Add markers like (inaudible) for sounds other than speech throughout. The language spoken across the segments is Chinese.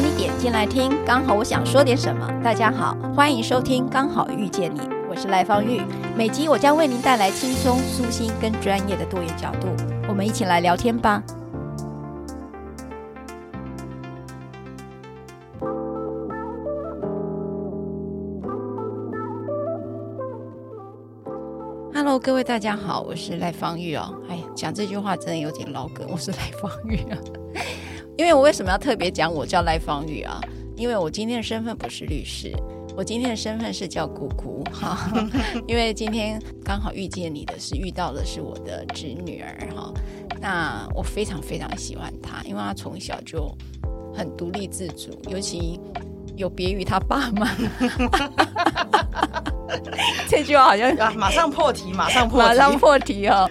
你点进来听，刚好我想说点什么。大家好，欢迎收听《刚好遇见你》，我是赖芳玉。每集我将为您带来轻松、舒心跟专业的多元角度，我们一起来聊天吧。Hello，各位大家好，我是赖芳玉哦。哎呀，讲这句话真的有点老梗，我是赖芳玉啊。因为我为什么要特别讲我叫赖芳玉啊？因为我今天的身份不是律师，我今天的身份是叫姑姑哈。(laughs) 因为今天刚好遇见你的是遇到的是我的侄女儿哈。那我非常非常喜欢她，因为她从小就很独立自主，尤其有别于她爸妈。(laughs) 这句话好像马上破题，马上破题，马上破题哦。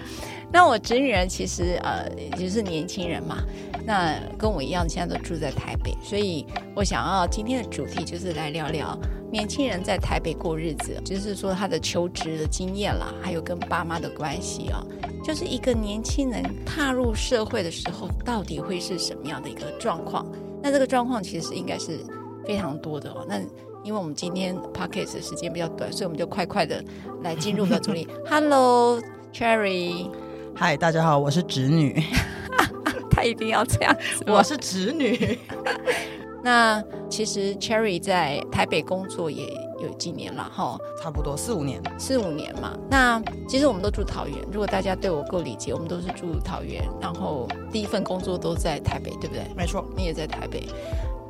那我侄女儿其实呃，也就是年轻人嘛。那跟我一样，现在都住在台北，所以我想要今天的主题就是来聊聊年轻人在台北过日子，就是说他的求职的经验啦，还有跟爸妈的关系啊，就是一个年轻人踏入社会的时候，到底会是什么样的一个状况？那这个状况其实应该是非常多的哦。那因为我们今天 podcast 的时间比较短，所以我们就快快的来进入到主题。Hello，Cherry，嗨，大家好，我是侄女。(laughs) 他一定要这样子。我是侄女。(laughs) 那其实 Cherry 在台北工作也有几年了哈，差不多四五年，四五年嘛。那其实我们都住桃园，如果大家对我够理解，我们都是住桃园，然后第一份工作都在台北，对不对？没错，你也在台北。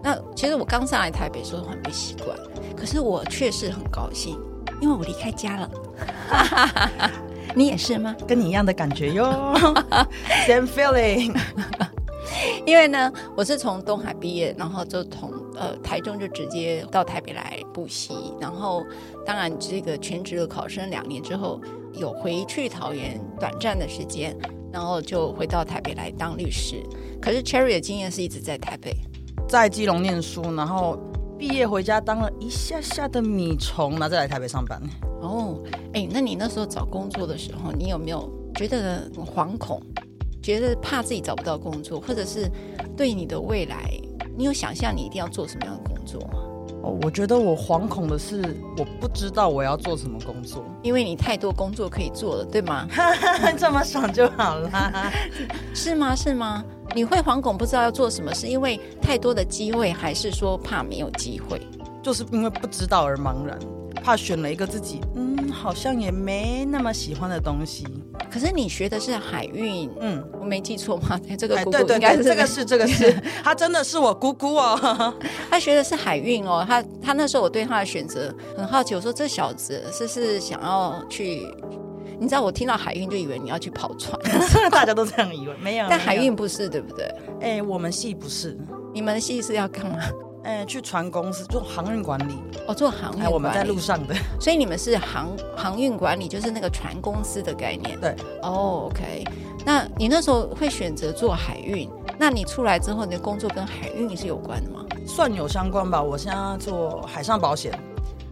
那其实我刚上来台北的时候很不习惯，可是我确实很高兴，因为我离开家了。(laughs) 你也是吗？跟你一样的感觉哟，(laughs) same feeling。因为呢，我是从东海毕业，然后就从呃台中就直接到台北来补习，然后当然这个全职的考生两年之后有回去桃园短暂的时间，然后就回到台北来当律师。可是 Cherry 的经验是一直在台北，在基隆念书，然后毕业回家当了一下下的米虫，然后再来台北上班。哦，哎，那你那时候找工作的时候，你有没有觉得惶恐，觉得怕自己找不到工作，或者是对你的未来，你有想象你一定要做什么样的工作吗？哦，我觉得我惶恐的是，我不知道我要做什么工作，因为你太多工作可以做了，对吗？(laughs) 这么爽就好了，(laughs) 是吗？是吗？你会惶恐不知道要做什么，是因为太多的机会，还是说怕没有机会？就是因为不知道而茫然。怕选了一个自己，嗯，好像也没那么喜欢的东西。可是你学的是海运，嗯，我没记错吗？(laughs) 这个姑姑对对对，这个是这个是，他 (laughs) 真的是我姑姑哦。(laughs) 他学的是海运哦，他他那时候我对他的选择很好奇，我说这小子是是想要去，你知道我听到海运就以为你要去跑船，(laughs) 大家都这样以为，没有。但海运不是对不对？哎，我们系不是，你们系是要干嘛？哎，去船公司做航运管理哦，做航运管理。我们在路上的，所以你们是航航运管理，就是那个船公司的概念。对，哦，OK。那你那时候会选择做海运？那你出来之后，你的工作跟海运是有关的吗？算有相关吧。我现在做海上保险。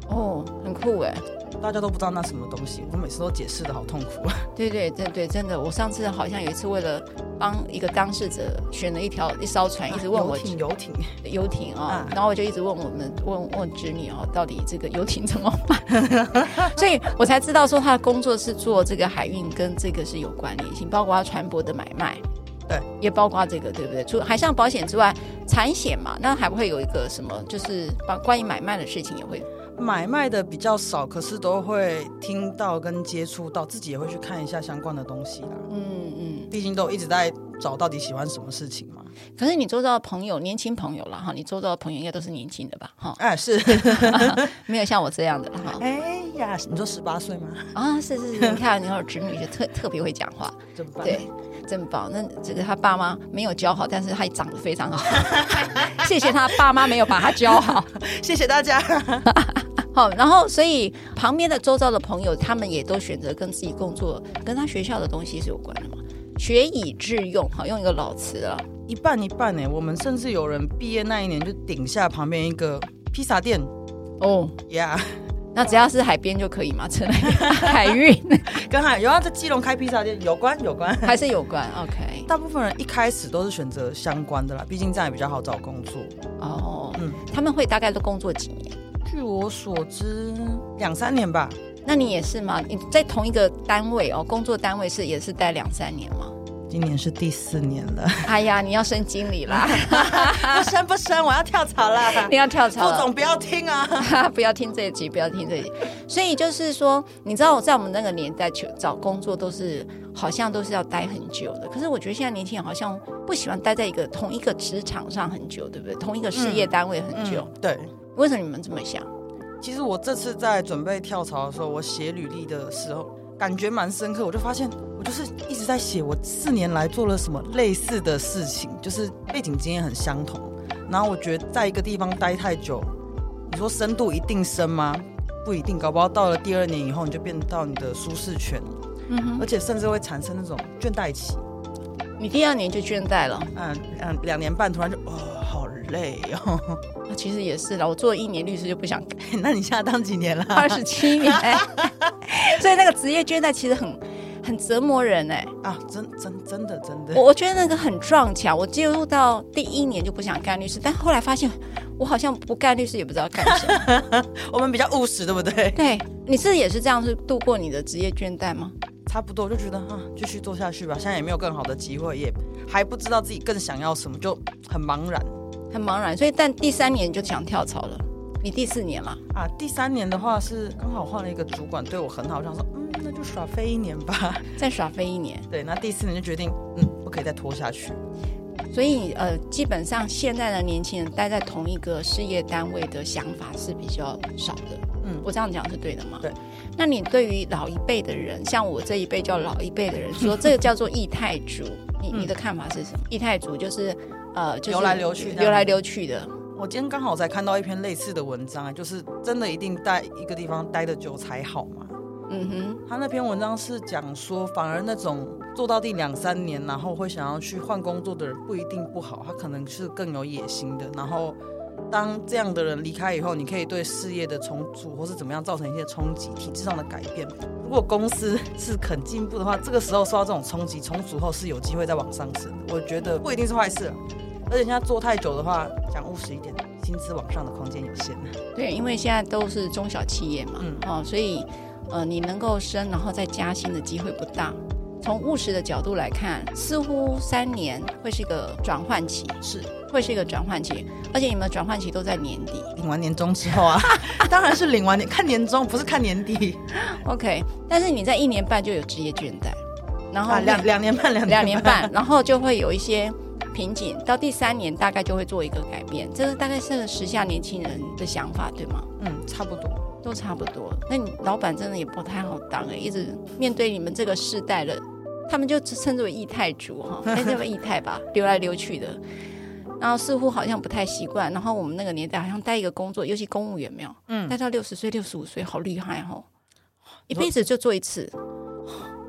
哦，很酷哎。大家都不知道那什么东西，我每次都解释的好痛苦。(laughs) 对对对对，真的，我上次好像有一次为了帮一个当事者选了一条一艘船，啊、一直问我游艇游艇游艇啊，啊然后我就一直问我们问问侄女哦，到底这个游艇怎么办？(laughs) 所以我才知道说他的工作是做这个海运，跟这个是有关联性，包括他船舶的买卖，对，也包括这个，对不对？除海上保险之外，产险嘛，那还不会有一个什么，就是把关于买卖的事情也会。买卖的比较少，可是都会听到跟接触到，自己也会去看一下相关的东西啦。嗯嗯，毕竟都一直在找到底喜欢什么事情嘛。可是你周遭的朋友，年轻朋友了哈，你周遭的朋友应该都是年轻的吧？哈，哎是，(laughs) 没有像我这样的哈。哎呀，你说十八岁吗？啊，是是是，(laughs) 你看你有侄女就特特别会讲话，真棒，对，真棒。那这个他爸妈没有教好，但是他长得非常好。(laughs) 谢谢他爸妈没有把他教好，谢谢大家。好，然后所以旁边的周遭的朋友，他们也都选择跟自己工作，跟他学校的东西是有关的嘛？学以致用，好，用一个老词啊，一半一半呢。我们甚至有人毕业那一年就顶下旁边一个披萨店，哦呀，(laughs) 那只要是海边就可以吗？车 (laughs) 内海运 (laughs) 跟海有啊，在基隆开披萨店有关有关，还是有关？OK。大部分人一开始都是选择相关的啦，毕竟这样也比较好找工作。哦，嗯，他们会大概都工作几年？据我所知，两三年吧。那你也是吗？你在同一个单位哦，工作单位是也是待两三年吗？今年是第四年了。哎呀，你要升经理啦！(laughs) 不升不升，我要跳槽了。你要跳槽？副总不要听啊！(laughs) 不要听这一集，不要听这一集。所以就是说，你知道我在我们那个年代去找工作都是好像都是要待很久的。可是我觉得现在年轻人好像不喜欢待在一个同一个职场上很久，对不对？同一个事业单位很久。嗯嗯、对。为什么你们这么想？其实我这次在准备跳槽的时候，我写履历的时候。感觉蛮深刻，我就发现我就是一直在写我四年来做了什么类似的事情，就是背景经验很相同。然后我觉得在一个地方待太久，你说深度一定深吗？不一定，搞不好到了第二年以后，你就变到你的舒适圈，嗯哼，而且甚至会产生那种倦怠期。你第二年就倦怠了？嗯嗯，两年半突然就哦，好累哦。(laughs) 其实也是啦，我做了一年律师就不想改。(laughs) 那你现在当几年了？二十七年。(laughs) 所以那个职业倦怠其实很很折磨人哎、欸、啊，真真真的真的，我我觉得那个很撞墙。我进入到第一年就不想干律师，但后来发现我好像不干律师也不知道干什么。我们比较务实，对不对？对，你是也是这样是度过你的职业倦怠吗？差不多，就觉得啊，继续做下去吧。现在也没有更好的机会，也还不知道自己更想要什么，就很茫然，很茫然。所以，但第三年就想跳槽了。你第四年了啊？第三年的话是刚好换了一个主管，对我很好，我想说，嗯，那就耍飞一年吧，(laughs) 再耍飞一年。对，那第四年就决定，嗯，不可以再拖下去。所以，呃，基本上现在的年轻人待在同一个事业单位的想法是比较少的。嗯，我这样讲是对的吗？对。那你对于老一辈的人，像我这一辈叫老一辈的人，说这个叫做异态族，你你的看法是什么？异态族就是，呃，就是流来流去，流来流去的。我今天刚好才看到一篇类似的文章，就是真的一定待一个地方待的久才好吗？嗯哼，他那篇文章是讲说，反而那种做到第两三年，然后会想要去换工作的人不一定不好，他可能是更有野心的。然后当这样的人离开以后，你可以对事业的重组或是怎么样造成一些冲击、体制上的改变。如果公司是肯进步的话，这个时候受到这种冲击，重组后是有机会再往上升的。我觉得不一定是坏事。而且现在做太久的话，讲务实一点，薪资往上的空间有限。对，因为现在都是中小企业嘛，嗯，哦，所以呃，你能够升，然后再加薪的机会不大。从务实的角度来看，似乎三年会是一个转换期，是会是一个转换期。而且你们的转换期都在年底，领完年终之后啊，(laughs) 当然是领完年看年终，不是看年底。(laughs) OK，但是你在一年半就有职业倦怠，然后两两年半，两两年半，然后就会有一些。瓶颈到第三年大概就会做一个改变，这个大概是时下年轻人的想法，对吗？嗯，差不多，都差不多。那你老板真的也不太好当哎，一直面对你们这个世代的，他们就称之为异态族哈，那 (laughs) 叫异态吧，流来流去的，然后似乎好像不太习惯。然后我们那个年代好像待一个工作，尤其公务员没有，嗯，待到六十岁、六十五岁，好厉害哦，一辈子就做一次，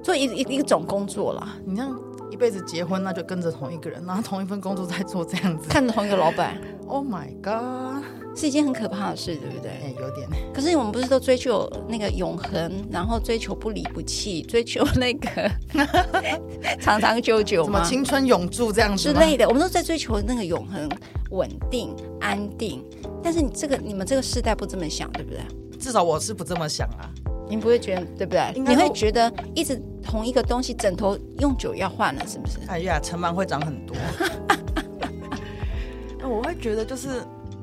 做一一一种工作了，你这样。一辈子结婚，那就跟着同一个人，然后同一份工作在做这样子，看着同一个老板。Oh my god，是一件很可怕的事，对不对？欸，有点。可是我们不是都追求那个永恒，然后追求不离不弃，追求那个 (laughs) 长长久久吗？什么青春永驻这样子之类的？我们都在追求那个永恒、稳定、安定。但是你这个你们这个世代不这么想，对不对？至少我是不这么想啊。你不会觉得对不对？你会觉得一直同一个东西，枕头用久要换了，是不是？哎呀，尘螨会长很多。(laughs) 那我会觉得就是，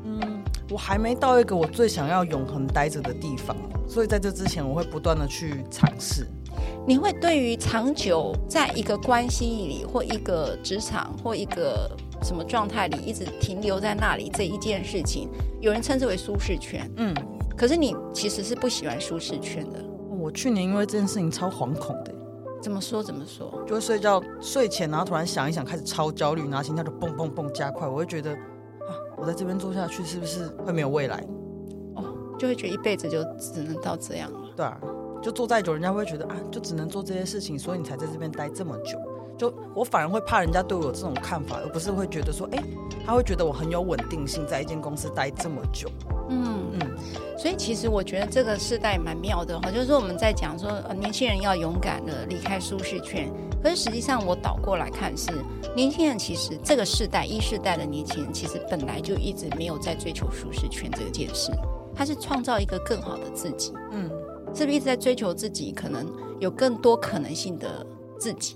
嗯，我还没到一个我最想要永恒待着的地方，所以在这之前，我会不断的去尝试。你会对于长久在一个关系里，或一个职场，或一个什么状态里，一直停留在那里这一件事情，有人称之为舒适圈，嗯。可是你其实是不喜欢舒适圈的。我去年因为这件事情超惶恐的。怎么说？怎么说？就会睡觉，睡前然后突然想一想，开始超焦虑，然后心跳就蹦蹦蹦加快。我会觉得啊，我在这边做下去是不是会没有未来？哦，就会觉得一辈子就只能到这样了。对啊，就做再久，人家会觉得啊，就只能做这些事情，所以你才在这边待这么久。就我反而会怕人家对我有这种看法，而不是会觉得说，哎，他会觉得我很有稳定性，在一间公司待这么久。嗯嗯，所以其实我觉得这个世代蛮妙的哈，就是说我们在讲说呃年轻人要勇敢的离开舒适圈，可是实际上我倒过来看是年轻人其实这个世代一世代的年轻人其实本来就一直没有在追求舒适圈这件事，他是创造一个更好的自己，嗯，是不是一直在追求自己可能有更多可能性的自己，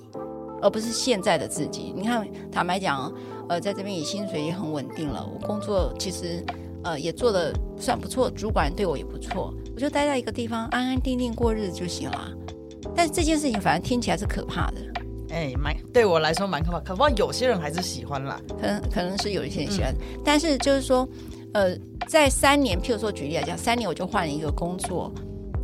而不是现在的自己？你看，坦白讲，呃，在这边也薪水也很稳定了，我工作其实。呃，也做的算不错，主管对我也不错，我就待在一个地方安安定定过日子就行了。但是这件事情反正听起来是可怕的，哎，蛮对我来说蛮可怕。可怕，有些人还是喜欢啦，可能可能是有一些人喜欢。嗯、但是就是说，呃，在三年，譬如说举例来讲，三年我就换了一个工作，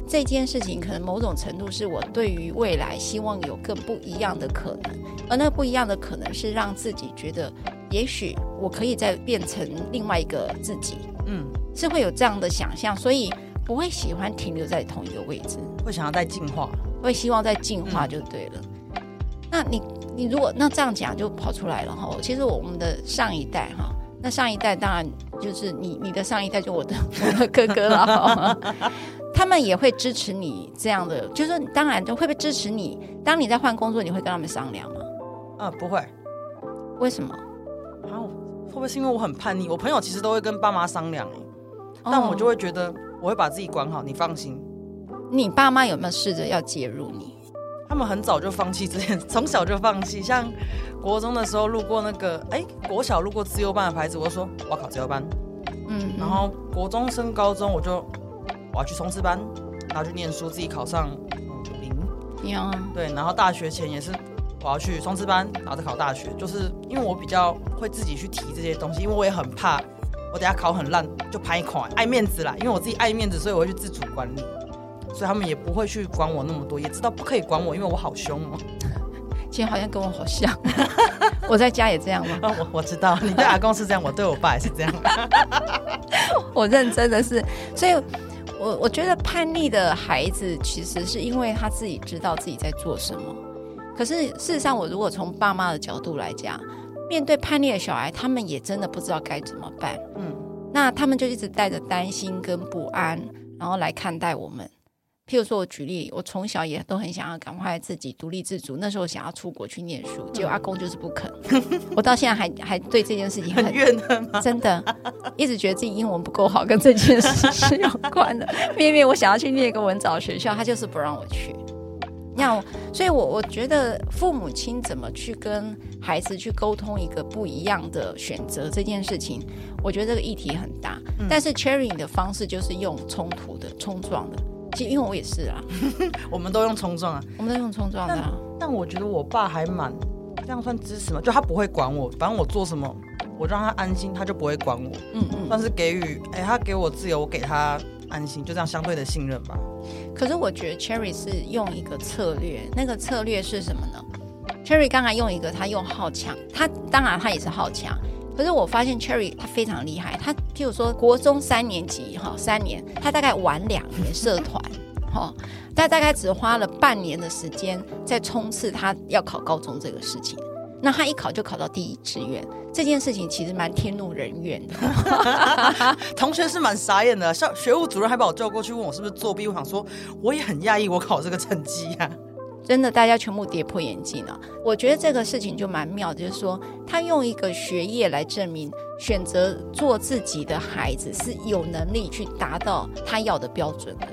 这件事情可能某种程度是我对于未来希望有更不一样的可能，而那不一样的可能是让自己觉得。也许我可以再变成另外一个自己，嗯，是会有这样的想象，所以不会喜欢停留在同一个位置，会想要再进化，会希望再进化就对了。嗯、那你你如果那这样讲就跑出来了哈，其实我们的上一代哈，那上一代当然就是你你的上一代就我的 (laughs) 我的哥哥了，他们也会支持你这样的，就是说当然就会不会支持你？当你在换工作，你会跟他们商量吗？嗯，不会，为什么？啊，会不会是因为我很叛逆？我朋友其实都会跟爸妈商量，但我就会觉得我会把自己管好，你放心。你爸妈有没有试着要介入你？他们很早就放弃这件，(laughs) 从小就放弃。像国中的时候路过那个，哎，国小路过自由班的牌子，我就说我要考自由班。嗯，然后国中升高中，我就我要去冲刺班，然后去念书，自己考上五零。有对，然后大学前也是。我要去冲刺班，然后再考大学，就是因为我比较会自己去提这些东西，因为我也很怕我等下考很烂就拍一款，爱面子啦。因为我自己爱面子，所以我会去自主管理，所以他们也不会去管我那么多，也知道不可以管我，因为我好凶哦。今天好像跟我好像，(laughs) 我在家也这样吗？我 (laughs) 我知道你对阿公是这样，我对我爸也是这样。(laughs) 我认真的是，所以我我觉得叛逆的孩子其实是因为他自己知道自己在做什么。可是事实上，我如果从爸妈的角度来讲，面对叛逆的小孩，他们也真的不知道该怎么办。嗯，那他们就一直带着担心跟不安，然后来看待我们。譬如说，我举例，我从小也都很想要赶快自己独立自主。那时候想要出国去念书，结果阿公就是不肯。我到现在还还对这件事情很，很怨恨吗？真的，一直觉得自己英文不够好，跟这件事是有关的。明明我想要去念一个文藻学校，他就是不让我去。那所以我，我我觉得父母亲怎么去跟孩子去沟通一个不一样的选择这件事情，我觉得这个议题很大。嗯、但是 Cherry 的方式就是用冲突的、冲撞的。其实因为我也是啊，(laughs) 我们都用冲撞啊，我们都用冲撞的、啊但。但我觉得我爸还蛮这样算支持吗？就他不会管我，反正我做什么，我让他安心，他就不会管我。嗯嗯，算是给予，哎、欸，他给我自由，我给他安心，就这样相对的信任吧。可是我觉得 Cherry 是用一个策略，那个策略是什么呢？Cherry 刚才用一个，他用好强，他当然他也是好强。可是我发现 Cherry 他非常厉害，他譬如说国中三年级哈三年，他大概玩两年社团哈，他大概只花了半年的时间在冲刺他要考高中这个事情。那他一考就考到第一志愿，这件事情其实蛮天怒人怨的。(laughs) 同学是蛮傻眼的，校学务主任还把我叫过去问我是不是作弊。我想说，我也很讶异，我考这个成绩呀、啊，真的大家全部跌破眼镜了。我觉得这个事情就蛮妙的，就是说他用一个学业来证明，选择做自己的孩子是有能力去达到他要的标准的。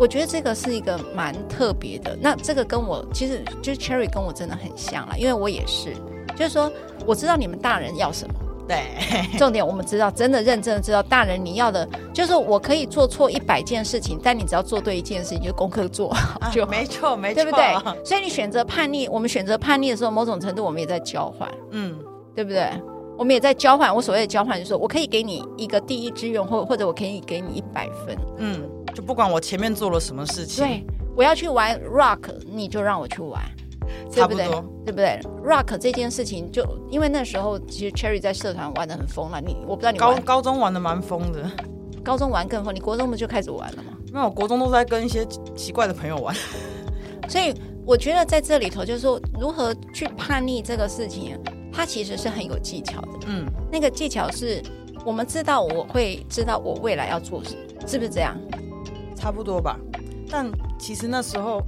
我觉得这个是一个蛮特别的。那这个跟我其实就是 Cherry 跟我真的很像啦，因为我也是，就是说我知道你们大人要什么。对，(laughs) (laughs) 重点我们知道，真的认真的知道大人你要的，就是我可以做错一百件事情，但你只要做对一件事情，就功课做好就、啊、没错，没错，对不对？所以你选择叛逆，我们选择叛逆的时候，某种程度我们也在交换，嗯，对不对？我们也在交换。我所谓的交换，就是说我可以给你一个第一志愿，或或者我可以给你一百分，嗯。就不管我前面做了什么事情，对，我要去玩 rock，你就让我去玩，差不多，对不对？rock 这件事情就，就因为那时候其实 Cherry 在社团玩的很疯了，你我不知道你高高中玩的蛮疯的，高中玩更疯，你国中不就开始玩了吗？没有，我国中都在跟一些奇怪的朋友玩，所以我觉得在这里头就是说，如何去叛逆这个事情，它其实是很有技巧的，嗯，那个技巧是。我们知道我会知道我未来要做什么，是不是这样？差不多吧。但其实那时候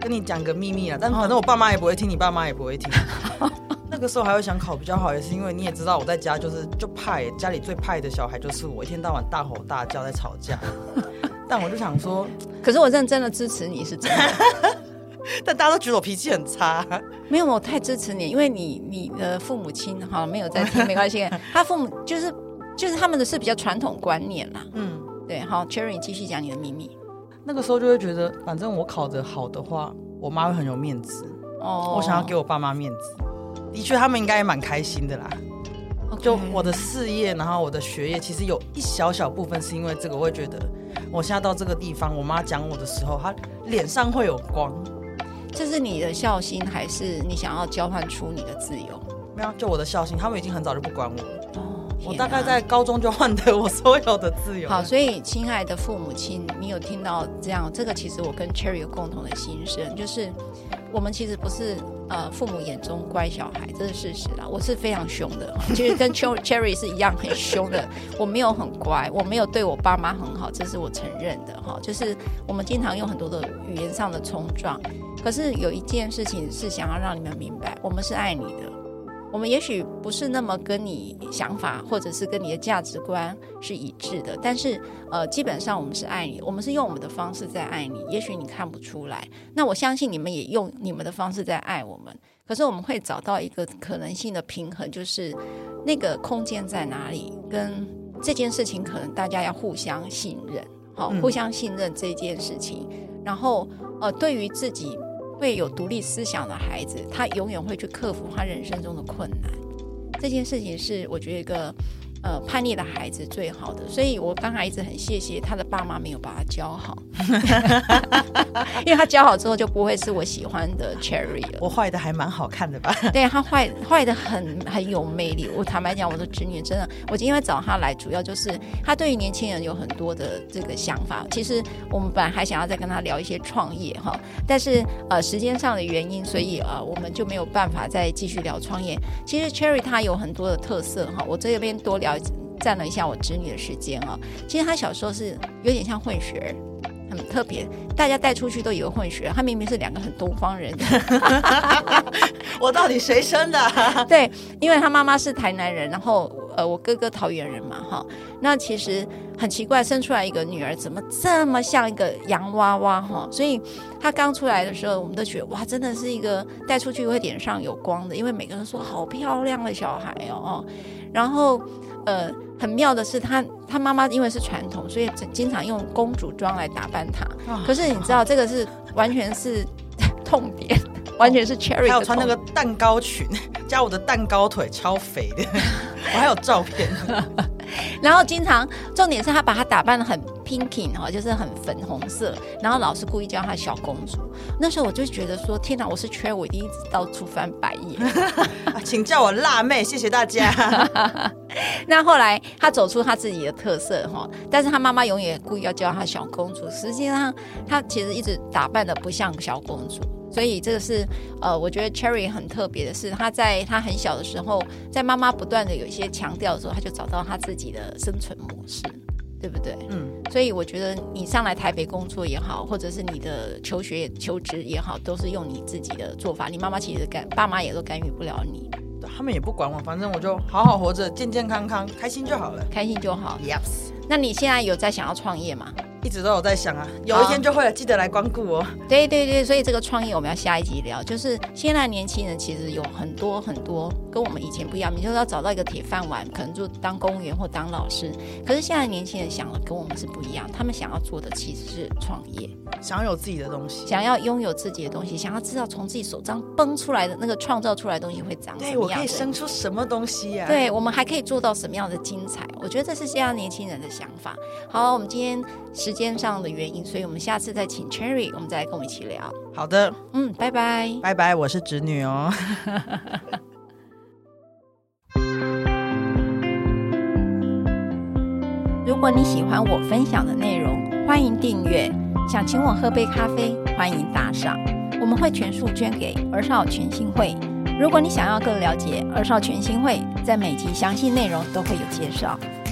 跟你讲个秘密啊，但反正我爸妈也不会听，你爸妈也不会听。(laughs) 那个时候还会想考比较好，也是因为你也知道我在家就是就派家里最派的小孩就是我，一天到晚大吼大叫在吵架。(laughs) 但我就想说，可是我认真的支持你是真的。(laughs) 但大家都觉得我脾气很差，没有，我太支持你，因为你你的父母亲哈没有在听，没关系。他父母就是就是他们的是比较传统观念啦。嗯，对，好，Cherry，你继续讲你的秘密。那个时候就会觉得，反正我考得好的话，我妈会很有面子。哦，我想要给我爸妈面子。的确，他们应该也蛮开心的啦。就我的事业，然后我的学业，其实有一小小部分是因为这个，我会觉得我现在到这个地方，我妈讲我的时候，她脸上会有光。这是你的孝心，还是你想要交换出你的自由？没有，就我的孝心。他们已经很早就不管我了。哦，我大概在高中就换得我所有的自由。好，所以亲爱的父母亲，你有听到这样？这个其实我跟 Cherry 有共同的心声，就是我们其实不是呃父母眼中乖小孩，这是事实啦。我是非常凶的，(laughs) 其实跟 Cherry 是一样很凶的。我没有很乖，我没有对我爸妈很好，这是我承认的哈。就是我们经常用很多的语言上的冲撞。可是有一件事情是想要让你们明白，我们是爱你的。我们也许不是那么跟你想法，或者是跟你的价值观是一致的，但是呃，基本上我们是爱你，我们是用我们的方式在爱你。也许你看不出来，那我相信你们也用你们的方式在爱我们。可是我们会找到一个可能性的平衡，就是那个空间在哪里，跟这件事情可能大家要互相信任，好，互相信任这件事情。然后呃，对于自己。会有独立思想的孩子，他永远会去克服他人生中的困难。这件事情是我觉得一个。呃，叛逆的孩子最好的，所以我刚才一直很谢谢他的爸妈没有把他教好，(laughs) 因为他教好之后就不会是我喜欢的 Cherry 了。我坏的还蛮好看的吧？(laughs) 对，他坏坏的很很有魅力。我坦白讲，我的侄女真的，我今天找他来，主要就是他对于年轻人有很多的这个想法。其实我们本来还想要再跟他聊一些创业哈，但是呃时间上的原因，所以呃我们就没有办法再继续聊创业。其实 Cherry 他有很多的特色哈，我这边多聊。占了一下我侄女的时间哦，其实她小时候是有点像混血儿，很特别，大家带出去都以为混血儿，她明明是两个很东方人。(laughs) 我到底谁生的？(laughs) 对，因为她妈妈是台南人，然后呃我哥哥桃园人嘛哈，那其实很奇怪，生出来一个女儿怎么这么像一个洋娃娃哈，所以她刚出来的时候，我们都觉得哇，真的是一个带出去会脸上有光的，因为每个人说好漂亮的小孩哦，然后呃。很妙的是他，他他妈妈因为是传统，所以经常用公主装来打扮他。哦、可是你知道，这个是完全是 (laughs) 痛点，哦、完全是 Cherry。还有穿那个蛋糕裙，(laughs) 加我的蛋糕腿，超肥的，(laughs) 我还有照片。然后经常，重点是她把她打扮的很 pinky 哈，就是很粉红色。然后老师故意叫她小公主。那时候我就觉得说，天哪，我是 Cherry，我一定一直到处翻白眼。(laughs) 请叫我辣妹，谢谢大家。(laughs) 那后来她走出她自己的特色哈，但是她妈妈永远故意要叫她小公主。实际上，她其实一直打扮的不像小公主。所以这个是呃，我觉得 Cherry 很特别的是，她在她很小的时候，在妈妈不断的有一些强调的时候，她就找到她自己的生存模式，对不对？嗯。所以我觉得你上来台北工作也好，或者是你的求学求职也好，都是用你自己的做法。你妈妈其实干，爸妈也都干预不了你，他们也不管我，反正我就好好活着，健健康康，开心就好了，开心就好。Yes。那你现在有在想要创业吗？一直都有在想啊，有一天就会了，记得来光顾哦。对对对，所以这个创业我们要下一集聊。就是现在年轻人其实有很多很多跟我们以前不一样，你就是要找到一个铁饭碗，可能就当公务员或当老师。可是现在年轻人想的跟我们是不一样，他们想要做的其实是创业，想要有自己的东西，想要拥有自己的东西，想要知道从自己手上崩出来的那个创造出来的东西会长什么样。对，我可以生出什么东西呀？对，我们还可以做到什么样的精彩？我觉得这是现在年轻人的想法。好，我们今天时间上的原因。所以我们下次再请 Cherry，我们再来跟我们一起聊。好的，嗯，拜拜，拜拜，我是侄女哦。(laughs) 如果你喜欢我分享的内容，欢迎订阅。想请我喝杯咖啡，欢迎打赏，我们会全数捐给儿少全新会。如果你想要更了解儿少全新会，在每集详细内容都会有介绍。